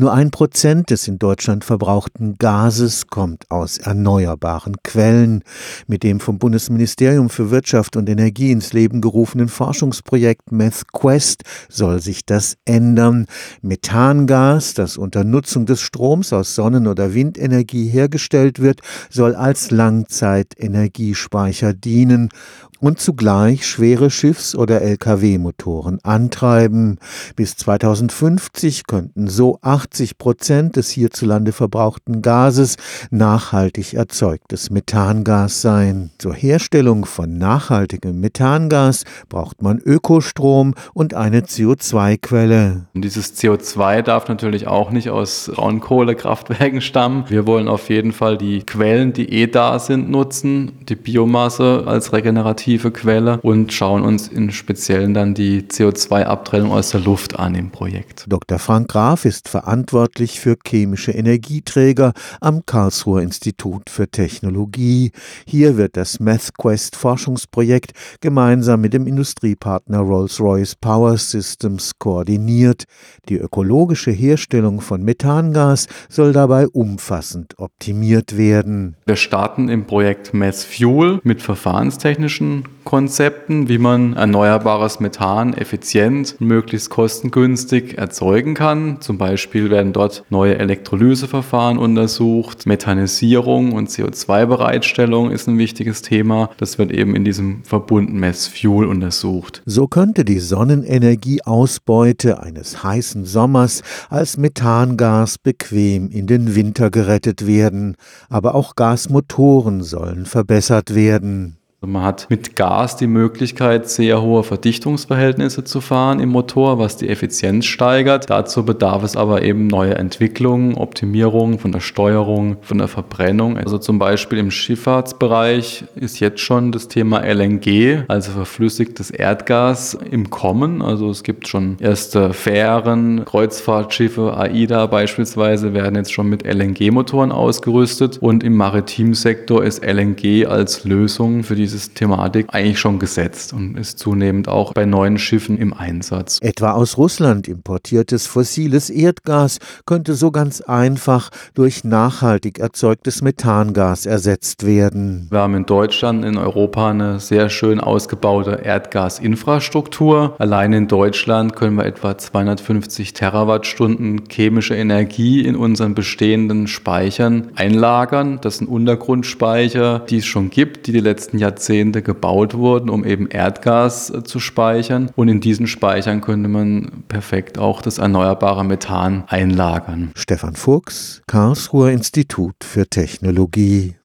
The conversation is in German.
Nur ein Prozent des in Deutschland verbrauchten Gases kommt aus erneuerbaren Quellen. Mit dem vom Bundesministerium für Wirtschaft und Energie ins Leben gerufenen Forschungsprojekt MethQuest soll sich das ändern. Methangas, das unter Nutzung des Stroms aus Sonnen- oder Windenergie hergestellt wird, soll als Langzeitenergiespeicher dienen und zugleich schwere Schiffs- oder Lkw-Motoren antreiben. Bis 2050 könnten so 80 Prozent des hierzulande verbrauchten Gases nachhaltig erzeugtes Methangas sein. Zur Herstellung von nachhaltigem Methangas braucht man Ökostrom und eine CO2-Quelle. Dieses CO2 darf natürlich auch nicht aus Braunkohlekraftwerken stammen. Wir wollen auf jeden Fall die Quellen, die eh da sind, nutzen, die Biomasse als regenerativ alternative Quelle und schauen uns in Speziellen dann die CO2-Abtrennung aus der Luft an im Projekt. Dr. Frank Graf ist verantwortlich für chemische Energieträger am Karlsruher Institut für Technologie. Hier wird das MathQuest Forschungsprojekt gemeinsam mit dem Industriepartner Rolls-Royce Power Systems koordiniert. Die ökologische Herstellung von Methangas soll dabei umfassend optimiert werden. Wir starten im Projekt MathFuel mit verfahrenstechnischen Konzepten, wie man erneuerbares Methan effizient möglichst kostengünstig erzeugen kann. Zum Beispiel werden dort neue Elektrolyseverfahren untersucht. Methanisierung und CO2-Bereitstellung ist ein wichtiges Thema. Das wird eben in diesem Verbund Messfuel untersucht. So könnte die Sonnenenergieausbeute eines heißen Sommers als Methangas bequem in den Winter gerettet werden. Aber auch Gasmotoren sollen verbessert werden. Also man hat mit Gas die Möglichkeit, sehr hohe Verdichtungsverhältnisse zu fahren im Motor, was die Effizienz steigert. Dazu bedarf es aber eben neuer Entwicklungen, Optimierungen von der Steuerung, von der Verbrennung. Also zum Beispiel im Schifffahrtsbereich ist jetzt schon das Thema LNG, also verflüssigtes Erdgas, im Kommen. Also es gibt schon erste Fähren, Kreuzfahrtschiffe, AIDA beispielsweise werden jetzt schon mit LNG-Motoren ausgerüstet und im Maritimsektor ist LNG als Lösung für die diese Thematik eigentlich schon gesetzt und ist zunehmend auch bei neuen Schiffen im Einsatz. Etwa aus Russland importiertes fossiles Erdgas könnte so ganz einfach durch nachhaltig erzeugtes Methangas ersetzt werden. Wir haben in Deutschland, in Europa eine sehr schön ausgebaute Erdgasinfrastruktur. Allein in Deutschland können wir etwa 250 Terawattstunden chemische Energie in unseren bestehenden Speichern einlagern. Das sind Untergrundspeicher, die es schon gibt, die die letzten Jahrzehnte Jahrzehnte gebaut wurden, um eben Erdgas äh, zu speichern. Und in diesen Speichern könnte man perfekt auch das erneuerbare Methan einlagern. Stefan Fuchs, Karlsruher Institut für Technologie.